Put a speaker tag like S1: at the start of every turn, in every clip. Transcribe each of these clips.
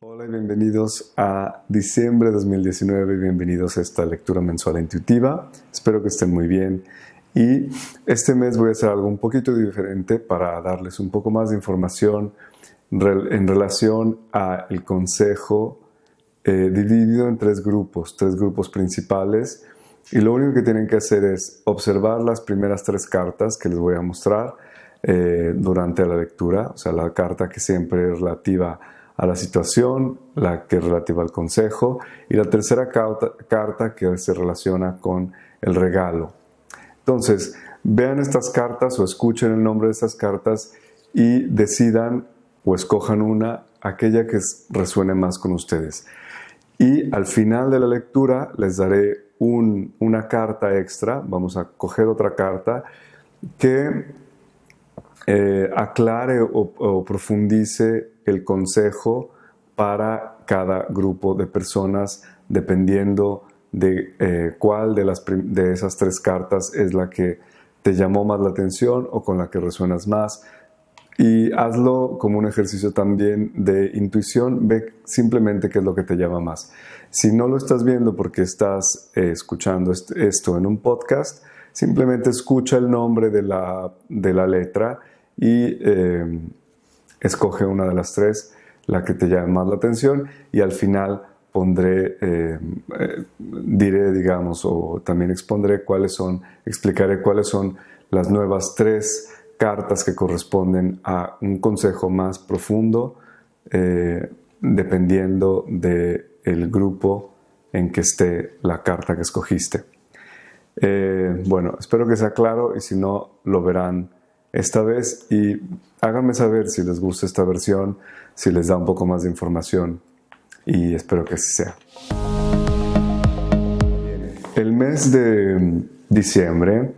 S1: Hola y bienvenidos a diciembre de 2019, bienvenidos a esta lectura mensual intuitiva. Espero que estén muy bien y este mes voy a hacer algo un poquito diferente para darles un poco más de información en relación al consejo eh, dividido en tres grupos, tres grupos principales y lo único que tienen que hacer es observar las primeras tres cartas que les voy a mostrar eh, durante la lectura, o sea, la carta que siempre es relativa a la situación, la que es relativa al consejo, y la tercera carta, que se relaciona con el regalo. Entonces, vean estas cartas o escuchen el nombre de estas cartas y decidan o escojan una, aquella que resuene más con ustedes. Y al final de la lectura les daré una carta extra, vamos a coger otra carta que eh, aclare o profundice el consejo para cada grupo de personas dependiendo de eh, cuál de, las de esas tres cartas es la que te llamó más la atención o con la que resuenas más. Y hazlo como un ejercicio también de intuición, ve simplemente qué es lo que te llama más. Si no lo estás viendo porque estás eh, escuchando esto en un podcast, simplemente escucha el nombre de la, de la letra y eh, escoge una de las tres, la que te llame más la atención y al final pondré, eh, eh, diré, digamos, o también expondré cuáles son, explicaré cuáles son las nuevas tres cartas que corresponden a un consejo más profundo, eh, dependiendo del el grupo en que esté la carta que escogiste. bueno, espero que sea claro y si no, lo verán esta vez y háganme saber si les gusta esta versión, si les da un poco más de información y espero que así sea. El mes de diciembre,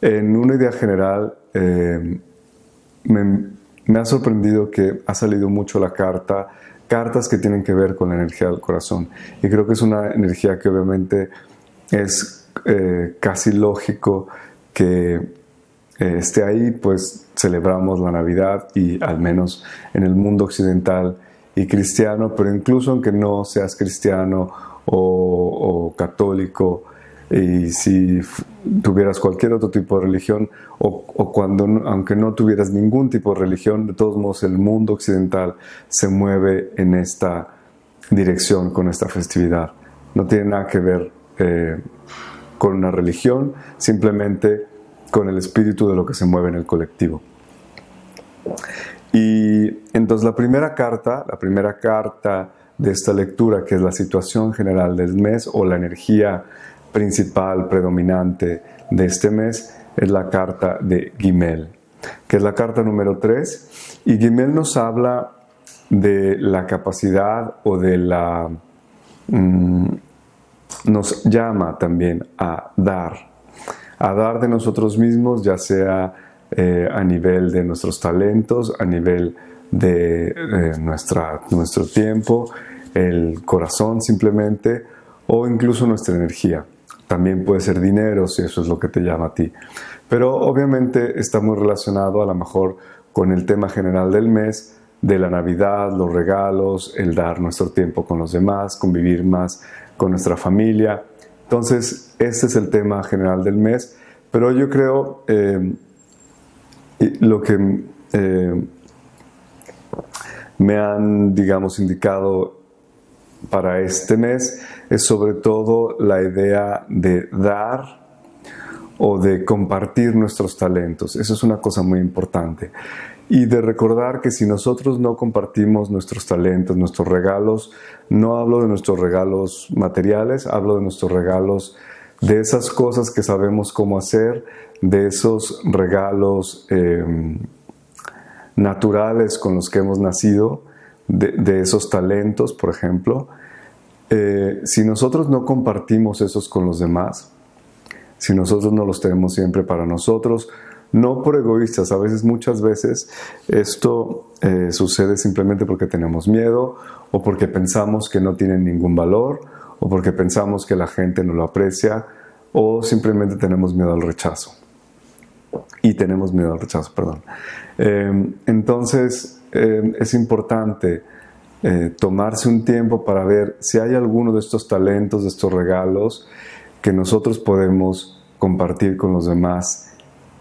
S1: en una idea general, eh, me, ha sorprendido que ha salido mucho la carta, cartas que tienen que ver con la energía del corazón. Y creo que es una energía que obviamente es eh, casi lógico que esté ahí, pues celebramos la Navidad y al menos en el mundo occidental y cristiano, pero incluso aunque no seas cristiano o, católico, y si tuvieras cualquier otro tipo de religión o, cuando aunque no tuvieras ningún tipo de religión de todos modos el mundo occidental se mueve en esta dirección con esta festividad. No tiene nada que ver eh, con una religión simplemente con el espíritu de lo que se mueve en el colectivo. Y entonces la primera carta, la primera carta de esta lectura, que es la situación general del mes o la energía principal, predominante de este mes, es la carta de Gimel, que es la carta número 3. Y Gimel nos habla de la capacidad o de la... Mm, nos llama también a dar, a dar de nosotros mismos, ya sea eh, a nivel de nuestros talentos, a nivel de nuestra, nuestro tiempo, el corazón simplemente, o incluso nuestra energía. También puede ser dinero si eso es lo que te llama a ti. Pero obviamente está muy relacionado a lo mejor con el tema general del mes, de la Navidad, los regalos, el dar nuestro tiempo con los demás, convivir más con nuestra familia. Entonces, este es el tema general del mes, pero yo creo eh, lo que eh, me han, digamos, indicado para este mes es sobre todo la idea de dar o de compartir nuestros talentos. Eso es una cosa muy importante y de recordar que si nosotros no compartimos nuestros talentos, nuestros regalos, no hablo de nuestros regalos materiales, hablo de nuestros regalos, de esas cosas que sabemos cómo hacer, de esos regalos em, naturales con los que hemos nacido, de, esos talentos, por ejemplo. Eh, si nosotros no compartimos esos con los demás, si nosotros no los tenemos siempre para nosotros, no por egoístas, a veces, muchas veces, esto eh, sucede simplemente porque tenemos miedo o porque pensamos que no tienen ningún valor o porque pensamos que la gente no lo aprecia o simplemente tenemos miedo al rechazo. Y tenemos miedo al rechazo, perdón. Em, entonces, em, es importante eh, tomarse un tiempo para ver si hay alguno de estos talentos, de estos regalos que nosotros podemos compartir con los demás,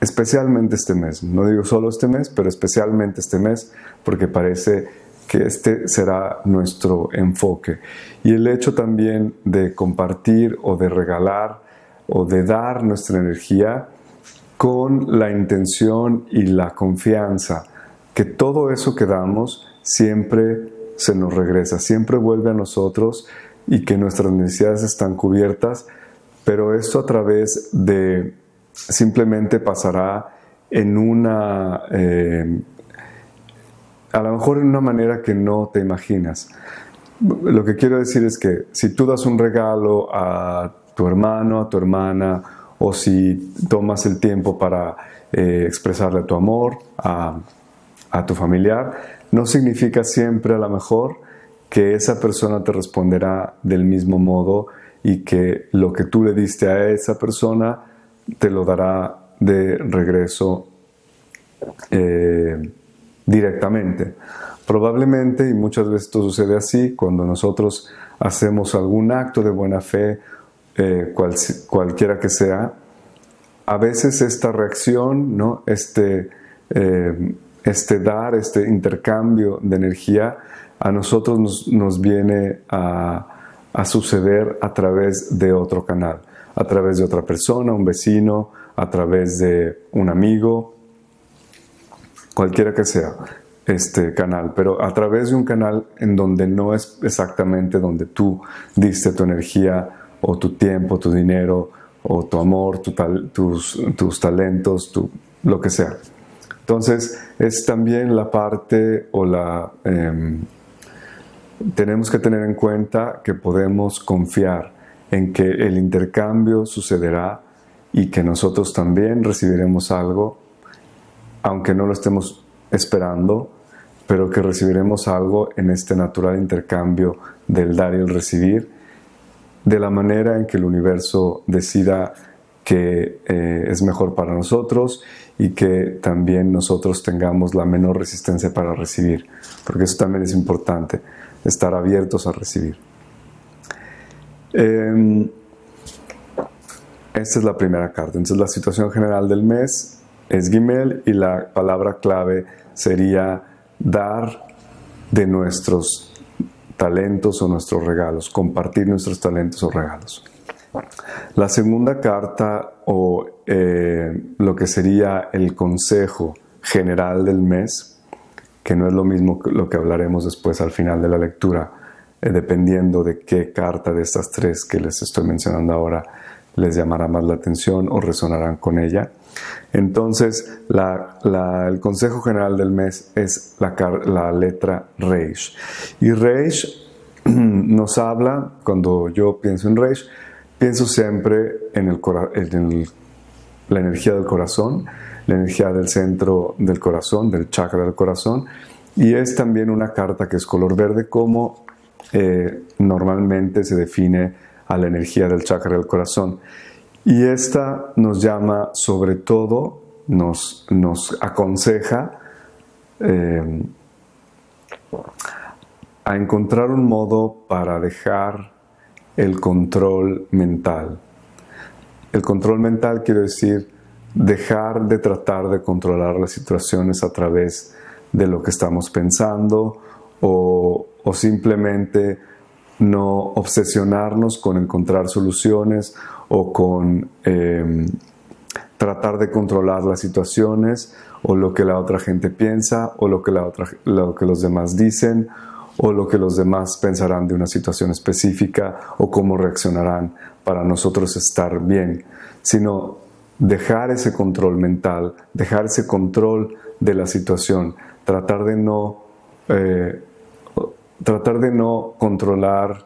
S1: especialmente este mes. No digo solo este mes, pero especialmente este mes, porque parece que este será nuestro enfoque. Y el hecho también de compartir o de regalar o de dar nuestra energía con la intención y la confianza que todo eso que damos siempre se nos regresa, siempre vuelve a nosotros y que nuestras necesidades están cubiertas, pero esto a través de simplemente pasará en una, eh, a lo mejor en una manera que no te imaginas. Lo que quiero decir es que si tú das un regalo a tu hermano, a tu hermana, o si tomas el tiempo para eh, expresarle tu amor a, a tu familiar, no significa siempre a lo mejor que esa persona te responderá del mismo modo y que lo que tú le diste a esa persona te lo dará de regreso eh, directamente. Probablemente, y muchas veces esto sucede así, cuando nosotros hacemos algún acto de buena fe, eh, cualquiera que sea, a veces esta reacción, ¿no? este, eh, este dar, este intercambio de energía, a nosotros nos, viene a, suceder a través de otro canal, a través de otra persona, un vecino, a través de un amigo, cualquiera que sea este canal, pero a través de un canal en donde no es exactamente donde tú diste tu energía o tu tiempo, tu dinero o tu amor, tus, tus talentos, lo que sea. Entonces, es también la parte o la... Em, tenemos que tener en cuenta que podemos confiar en que el intercambio sucederá y que nosotros también recibiremos algo, aunque no lo estemos esperando, pero que recibiremos algo en este natural intercambio del dar y el recibir, de la manera en que el universo decida que eh, es mejor para nosotros y que también nosotros tengamos la menor resistencia para recibir, porque eso también es importante, estar abiertos a recibir. Em, esta es la primera carta. Entonces la situación general del mes es Gimel y la palabra clave sería dar de nuestros talentos o nuestros regalos, compartir nuestros talentos o regalos. La segunda carta o eh, lo que sería el consejo general del mes, que no es lo mismo que lo que hablaremos después al final de la lectura, eh, dependiendo de qué carta de estas tres que les estoy mencionando ahora les llamará más la atención o resonarán con ella. Entonces, el consejo general del mes es la, la letra Reish. Y Reish nos habla, cuando yo pienso en Reish, pienso siempre en, el, en la energía del corazón, la energía del centro del corazón, del chakra del corazón, y es también una carta que es color verde como eh, normalmente se define a la energía del chakra del corazón. Y esta nos llama sobre todo, nos, nos aconseja eh, a encontrar un modo para dejar el control mental. El control mental quiere decir dejar de tratar de controlar las situaciones a través de lo que estamos pensando o, simplemente no obsesionarnos con encontrar soluciones o con em, tratar de controlar las situaciones o lo que la otra gente piensa o lo que, la otra, lo que los demás dicen o lo que los demás pensarán de una situación específica o cómo reaccionarán para nosotros estar bien, sino dejar ese control mental, dejar ese control de la situación, tratar de no, eh, tratar de no controlar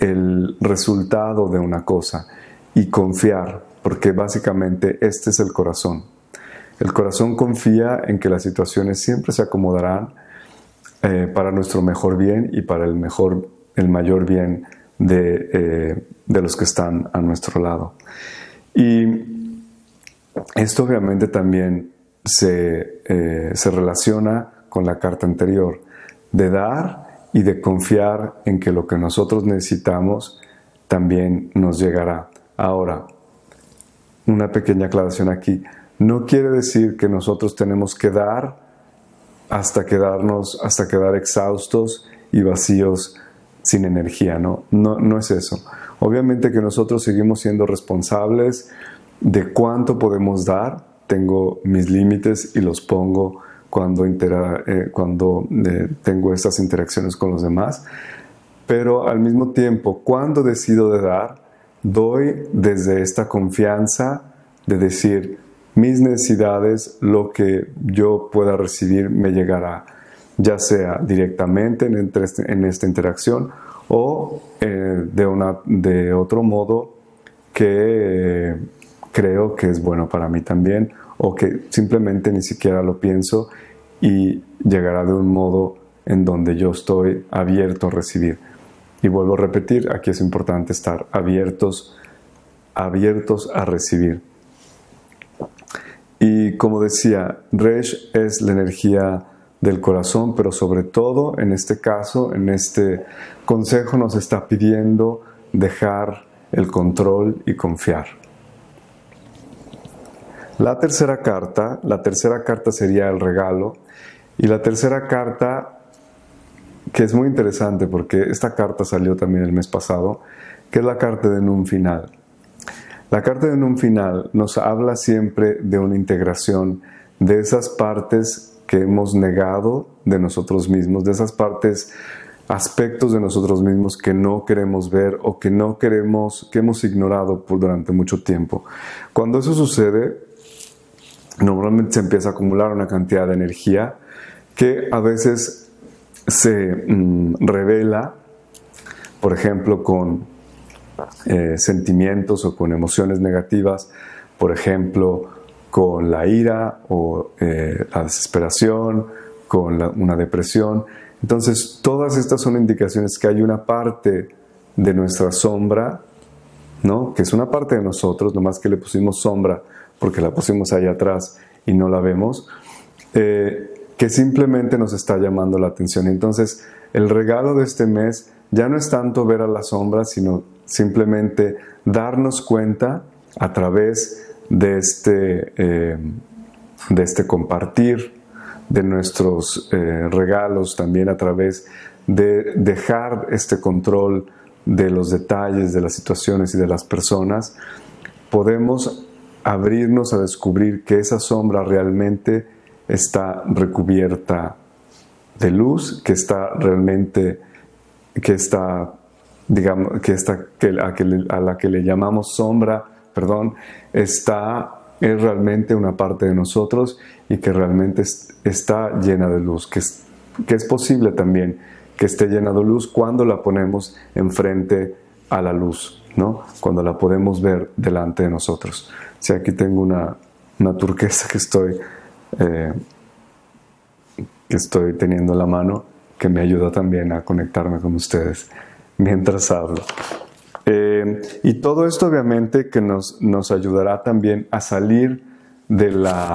S1: el resultado de una cosa y confiar, porque básicamente este es el corazón. El corazón confía en que las situaciones siempre se acomodarán eh, para nuestro mejor bien y para el, mejor, el mayor bien de, eh, de los que están a nuestro lado. Y esto obviamente también se, eh, se relaciona con la carta anterior, de dar y de confiar en que lo que nosotros necesitamos también nos llegará. Ahora, una pequeña aclaración aquí. No quiere decir que nosotros tenemos que dar hasta quedarnos, hasta quedar exhaustos y vacíos sin energía, ¿no? No, no es eso. Obviamente que nosotros seguimos siendo responsables de cuánto podemos dar. Tengo mis límites y los pongo cuando, eh, cuando eh, tengo estas interacciones con los demás. Pero al mismo tiempo, cuando decido de dar, doy desde esta confianza de decir, mis necesidades, lo que yo pueda recibir me llegará, ya sea directamente en, en esta interacción o eh, de, una, de otro modo que eh, creo que es bueno para mí también o que simplemente ni siquiera lo pienso y llegará de un modo en donde yo estoy abierto a recibir. Y vuelvo a repetir, aquí es importante estar abiertos, abiertos a recibir. Y como decía, Resh es la energía del corazón, pero sobre todo en este caso, en este consejo nos está pidiendo dejar el control y confiar. La tercera carta, la tercera carta sería el regalo y la tercera carta que es muy interesante porque esta carta salió también el mes pasado, que es la carta de Nun Final. La carta de Nun Final nos habla siempre de una integración de esas partes que hemos negado de nosotros mismos, de esas partes, aspectos de nosotros mismos que no queremos ver o que no queremos, que hemos ignorado por durante mucho tiempo. Cuando eso sucede, normalmente se empieza a acumular una cantidad de energía que a veces se mm, revela, por ejemplo, con eh, sentimientos o con emociones negativas, por ejemplo, con la ira o eh, la desesperación, con una depresión. Entonces, todas estas son indicaciones que hay una parte de nuestra sombra, ¿no? que es una parte de nosotros, nomás que le pusimos sombra porque la pusimos ahí atrás y no la vemos, eh, que simplemente nos está llamando la atención. Entonces, el regalo de este mes ya no es tanto ver a la sombra, sino simplemente darnos cuenta a través de este, eh, de este compartir de nuestros eh, regalos también a través de dejar este control de los detalles, de las situaciones y de las personas, podemos abrirnos a descubrir que esa sombra realmente está recubierta de luz, que está realmente, que está, digamos, que está, que, a la que le llamamos sombra, perdón, está, es realmente una parte de nosotros y que realmente está llena de luz, que es, que es posible también que esté llena de luz cuando la ponemos enfrente a la luz, ¿no? Cuando la podemos ver delante de nosotros. Si aquí tengo una, una turquesa que estoy, eh, que estoy teniendo en la mano, que me ayuda también a conectarme con ustedes mientras hablo. Eh, y todo esto obviamente que nos, nos ayudará también a salir de la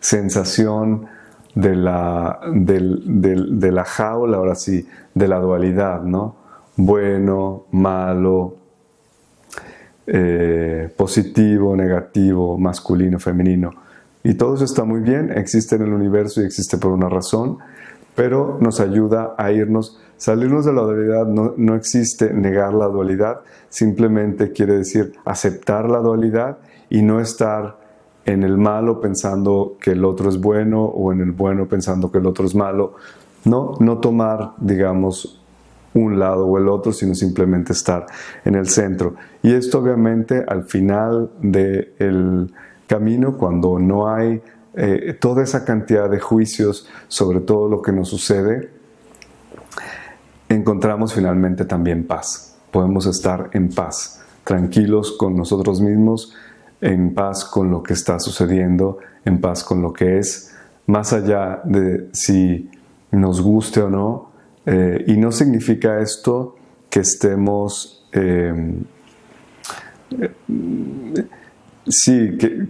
S1: sensación de la, de la jaula, ahora sí, de la dualidad, ¿no? Bueno, malo, eh, positivo, negativo, masculino, femenino. Y todo eso está muy bien, existe en el universo y existe por una razón, pero nos ayuda a irnos Salirnos de la dualidad no, existe negar la dualidad, simplemente quiere decir aceptar la dualidad y no estar en el malo pensando que el otro es bueno o en el bueno pensando que el otro es malo. No, no tomar, digamos, un lado o el otro, sino simplemente estar en el centro. Y esto obviamente al final del camino, cuando no hay eh, toda esa cantidad de juicios sobre todo lo que nos sucede, encontramos finalmente también paz. Podemos estar en paz, tranquilos con nosotros mismos, en paz con lo que está sucediendo, en paz con lo que es, más allá de si nos guste o no. Eh, y no significa esto que estemos, eh, sí, que,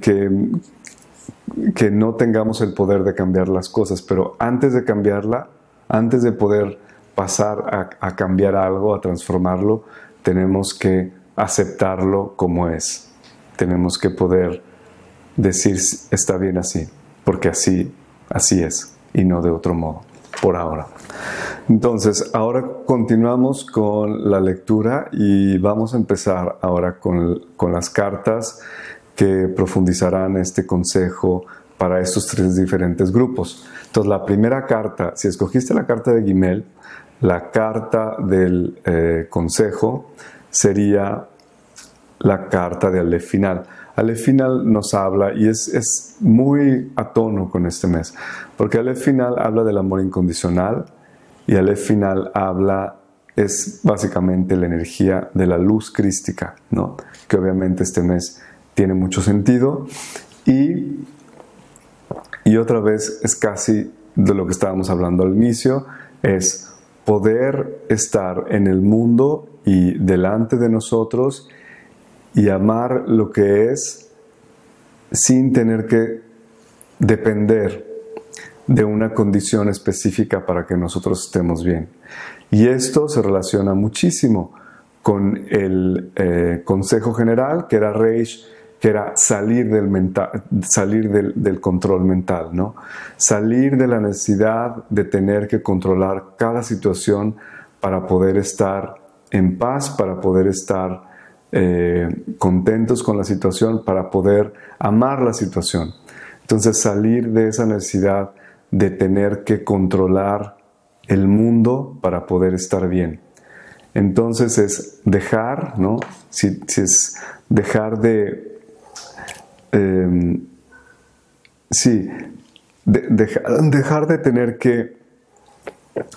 S1: que no tengamos el poder de cambiar las cosas, pero antes de cambiarla, antes de poder pasar a, cambiar algo, a transformarlo, tenemos que aceptarlo como es. Tenemos que poder decir está bien así, porque así, así es y no de otro modo, por ahora. Entonces, ahora continuamos con la lectura y vamos a empezar ahora con, con las cartas que profundizarán este consejo para estos tres diferentes grupos. Entonces, la primera carta, si escogiste la carta de Gimel, la carta del eh, consejo sería la carta de Aleph final. Aleph final nos habla y es, es muy a tono con este mes, porque Aleph final habla del amor incondicional y Aleph final habla, es básicamente la energía de la luz crística, ¿no? que obviamente este mes tiene mucho sentido y, y otra vez es casi de lo que estábamos hablando al inicio, es poder estar en el mundo y delante de nosotros y amar lo que es sin tener que depender de una condición específica para que nosotros estemos bien. Y esto se relaciona muchísimo con el eh, Consejo General, que era Reish, que era salir del, mental, salir del, control mental, ¿no? Salir de la necesidad de tener que controlar cada situación para poder estar en paz, para poder estar eh, contentos con la situación, para poder amar la situación. Entonces salir de esa necesidad de tener que controlar el mundo para poder estar bien. Entonces es dejar, ¿no? si es dejar de Em, sí, dejar de tener que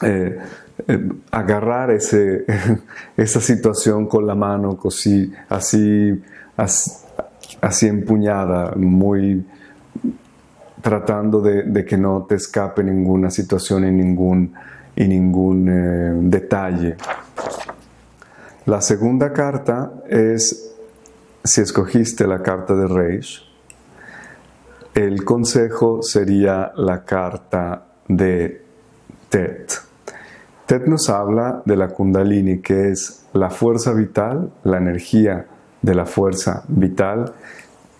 S1: eh, eh, agarrar ese, esa situación con la mano así, así, así, empuñada, muy tratando de, que no te escape ninguna situación y ningún, y ningún eh, detalle. La segunda carta es si escogiste la carta de Reish, el consejo sería la carta de Tet. Tet nos habla de la kundalini, que es la fuerza vital, la energía de la fuerza vital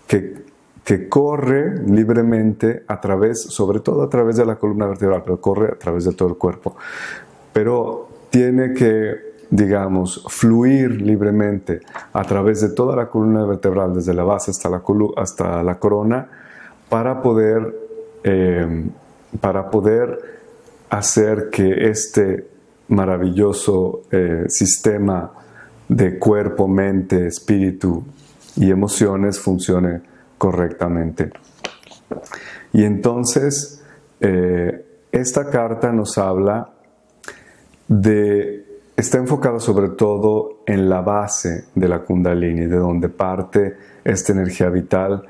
S1: que, que corre libremente a través, sobre todo a través de la columna vertebral, pero corre a través de todo el cuerpo. Pero tiene que digamos, fluir libremente a través de toda la columna vertebral, desde la base hasta la, corona, para poder, eh, para poder hacer que este maravilloso eh, sistema de cuerpo, mente, espíritu y emociones funcione correctamente. Y entonces, eh, esta carta nos habla de está enfocado sobre todo en la base de la kundalini, de donde parte esta energía vital,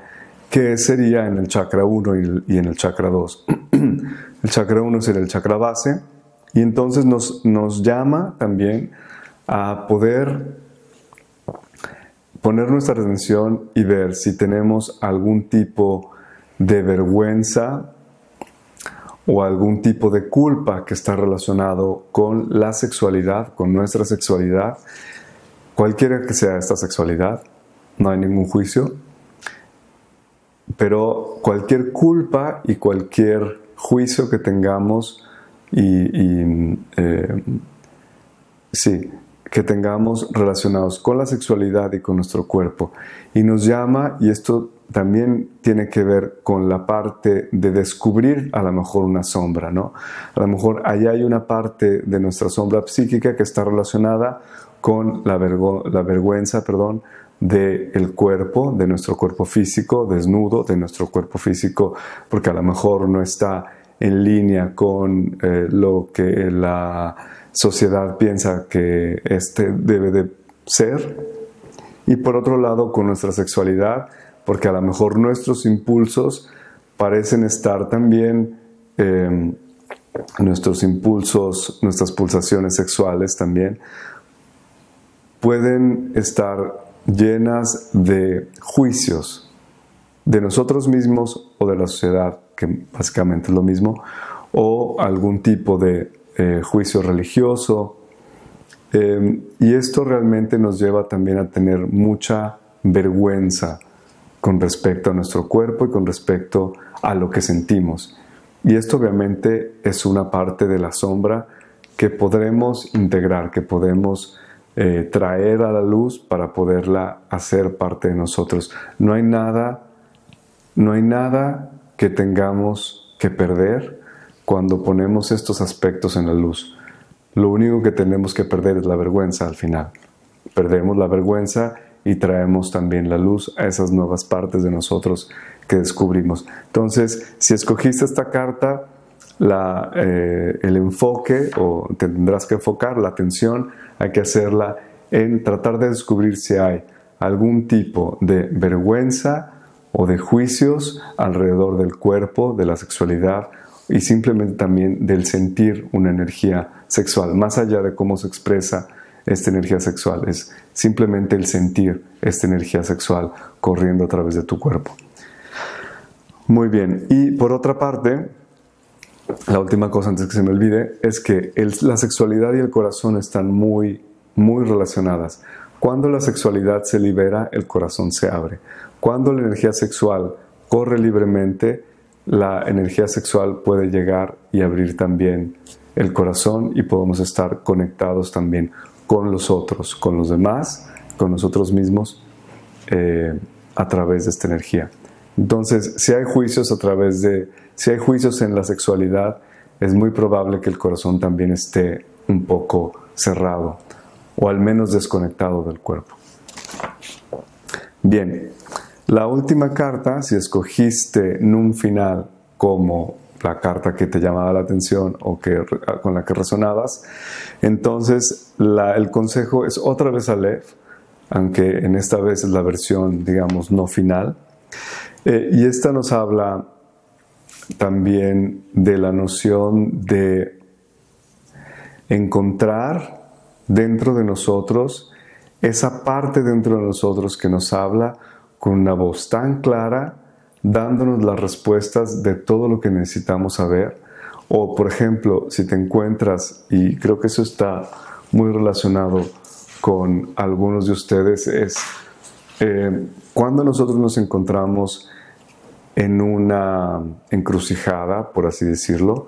S1: que sería en el chakra 1 y en el chakra 2. el chakra 1 sería el chakra base, y entonces nos, nos llama también a poder poner nuestra atención y ver si tenemos algún tipo de vergüenza o algún tipo de culpa que está relacionado con la sexualidad, con nuestra sexualidad, cualquiera que sea esta sexualidad, no hay ningún juicio, pero cualquier culpa y cualquier juicio que tengamos y, eh, sí, que tengamos relacionados con la sexualidad y con nuestro cuerpo. Y nos llama, y esto también tiene que ver con la parte de descubrir a lo mejor una sombra, ¿no? A lo mejor ahí hay una parte de nuestra sombra psíquica que está relacionada con la, la vergüenza, perdón, del cuerpo, de nuestro cuerpo físico, desnudo de nuestro cuerpo físico, porque a lo mejor no está en línea con eh, lo que la sociedad piensa que este debe de ser. Y por otro lado, con nuestra sexualidad, porque a lo mejor nuestros impulsos parecen estar también, em, nuestros impulsos, nuestras pulsaciones sexuales también, pueden estar llenas de juicios de nosotros mismos o de la sociedad, que básicamente es lo mismo, o algún tipo de eh, juicio religioso. Em, y esto realmente nos lleva también a tener mucha vergüenza con respecto a nuestro cuerpo y con respecto a lo que sentimos. Y esto obviamente es una parte de la sombra que podremos integrar, que podemos eh, traer a la luz para poderla hacer parte de nosotros. No hay nada, no hay nada que tengamos que perder cuando ponemos estos aspectos en la luz. Lo único que tenemos que perder es la vergüenza al final. Perdemos la vergüenza y traemos también la luz a esas nuevas partes de nosotros que descubrimos. Entonces, si escogiste esta carta, la, eh, el enfoque o tendrás que enfocar la atención, hay que hacerla en tratar de descubrir si hay algún tipo de vergüenza o de juicios alrededor del cuerpo, de la sexualidad y simplemente también del sentir una energía sexual, más allá de cómo se expresa esta energía sexual, es simplemente el sentir esta energía sexual corriendo a través de tu cuerpo. Muy bien, y por otra parte, la última cosa antes que se me olvide es que la sexualidad y el corazón están muy, muy relacionadas. Cuando la sexualidad se libera, el corazón se abre. Cuando la energía sexual corre libremente, la energía sexual puede llegar y abrir también el corazón y podemos estar conectados también con los otros, con los demás, con nosotros mismos eh, a través de esta energía. Entonces, si hay juicios a través de si hay juicios en la sexualidad, es muy probable que el corazón también esté un poco cerrado o al menos desconectado del cuerpo. Bien, la última carta, si escogiste Nun final como la carta que te llamaba la atención o que, con la que resonabas, entonces el consejo es otra vez Aleph, aunque en esta vez es la versión, digamos, no final. Eh, y esta nos habla también de la noción de encontrar dentro de nosotros esa parte dentro de nosotros que nos habla con una voz tan clara, dándonos las respuestas de todo lo que necesitamos saber. O, por ejemplo, si te encuentras, y creo que eso está muy relacionado con algunos de ustedes, es eh, cuando nosotros nos encontramos en una encrucijada, por así decirlo,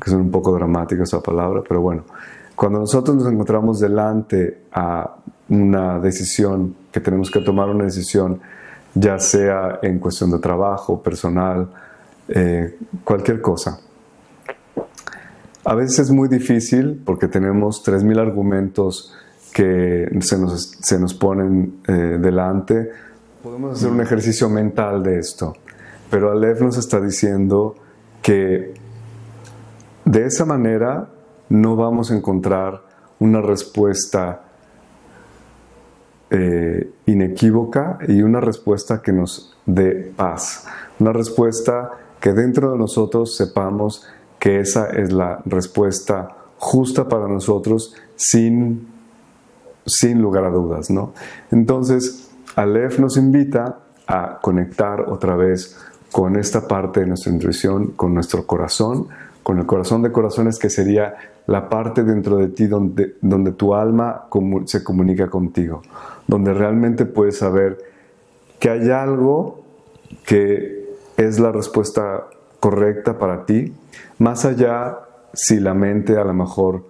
S1: que es un poco dramática esa palabra, pero bueno, cuando nosotros nos encontramos delante a una decisión, que tenemos que tomar una decisión, ya sea en cuestión de trabajo, personal, eh, cualquier cosa. A veces es muy difícil porque tenemos 3.000 argumentos que se nos, se nos ponen eh, delante. Podemos hacer un ejercicio mental de esto. Pero Aleph nos está diciendo que de esa manera no vamos a encontrar una respuesta eh, inequívoca y una respuesta que nos dé paz. Una respuesta que dentro de nosotros sepamos que esa es la respuesta justa para nosotros sin, sin lugar a dudas. ¿no? Entonces, Aleph nos invita a conectar otra vez con esta parte de nuestra intuición, con nuestro corazón, con el corazón de corazones que sería la parte dentro de ti donde, donde tu alma se comunica contigo, donde realmente puedes saber que hay algo que es la respuesta correcta para ti, más allá si la mente a lo mejor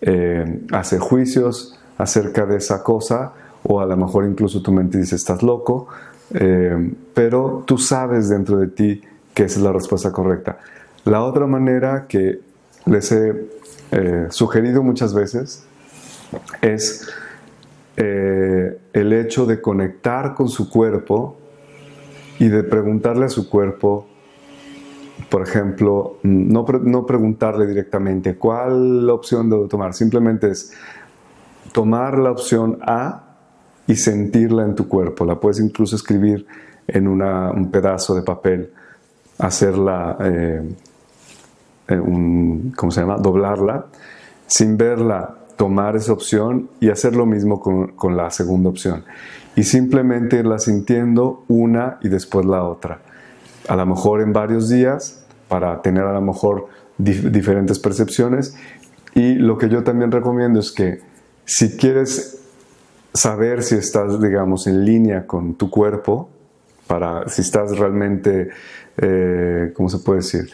S1: eh, hace juicios acerca de esa cosa, o a lo mejor incluso tu mente dice estás loco, eh, pero tú sabes dentro de ti que es la respuesta correcta. La otra manera que les he eh, sugerido muchas veces es eh, el hecho de conectar con su cuerpo y de preguntarle a su cuerpo, por ejemplo, no, preguntarle directamente cuál opción debo tomar, simplemente es tomar la opción A y sentirla en tu cuerpo. La puedes incluso escribir en un pedazo de papel, hacerla, eh, un, ¿cómo se llama? Doblarla, sin verla, tomar esa opción y hacer lo mismo con, con la segunda opción. Y simplemente irla sintiendo una y después la otra. A lo mejor en varios días, para tener a lo mejor diferentes percepciones, Y lo que yo también recomiendo es que si quieres saber si estás, digamos, en línea con tu cuerpo, para si estás realmente, eh, ¿cómo se puede decir?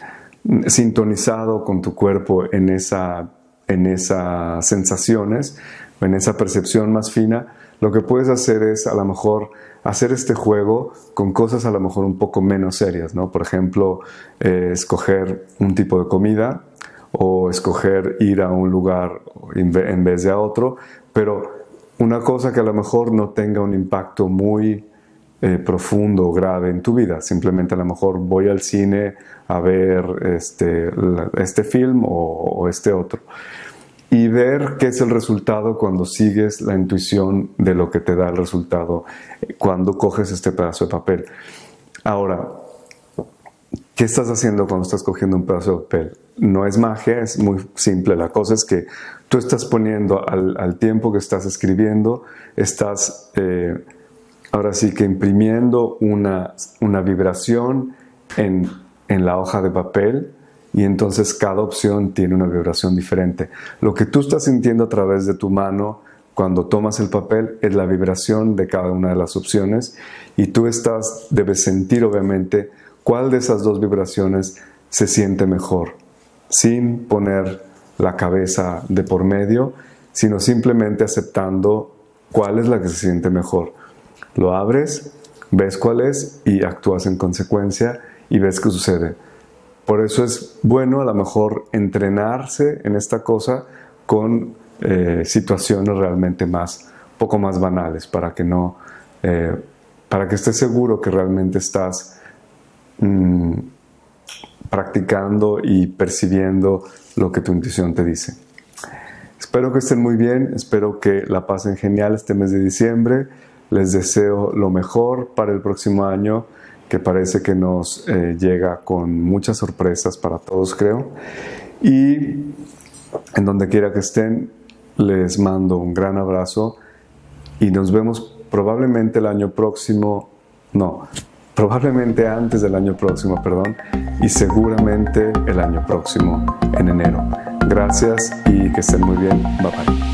S1: Sintonizado con tu cuerpo en, esa, en esas sensaciones, en esa percepción más fina, lo que puedes hacer es a lo mejor hacer este juego con cosas a lo mejor un poco menos serias, ¿no? Por ejemplo, eh, escoger un tipo de comida o escoger ir a un lugar en vez de a otro, pero una cosa que a lo mejor no tenga un impacto muy eh, profundo o grave en tu vida. Simplemente a lo mejor voy al cine a ver este, este film o, este otro. Y ver qué es el resultado cuando sigues la intuición de lo que te da el resultado eh, cuando coges este pedazo de papel. Ahora, ¿qué estás haciendo cuando estás cogiendo un pedazo de papel? No es magia, es muy simple. La cosa es que tú estás poniendo al, tiempo que estás escribiendo, estás eh, ahora sí que imprimiendo una, una vibración en, en la hoja de papel y entonces cada opción tiene una vibración diferente. Lo que tú estás sintiendo a través de tu mano cuando tomas el papel es la vibración de cada una de las opciones y tú estás, debes sentir obviamente cuál de esas dos vibraciones se siente mejor, sin poner la cabeza de por medio, sino simplemente aceptando cuál es la que se siente mejor. Lo abres, ves cuál es y actúas en consecuencia y ves qué sucede. Por eso es bueno a lo mejor entrenarse en esta cosa con eh, situaciones realmente más, poco más banales, para que no, eh, para que estés seguro que realmente estás mm, practicando y percibiendo lo que tu intuición te dice. Espero que estén muy bien, espero que la pasen genial este mes de diciembre. Les deseo lo mejor para el próximo año, que parece que nos eh, llega con muchas sorpresas para todos, creo. Y en donde quiera que estén, les mando un gran abrazo y nos vemos probablemente el año próximo, no, probablemente antes del año próximo, perdón, y seguramente el año próximo, en enero. Gracias y que estén muy bien. Bye.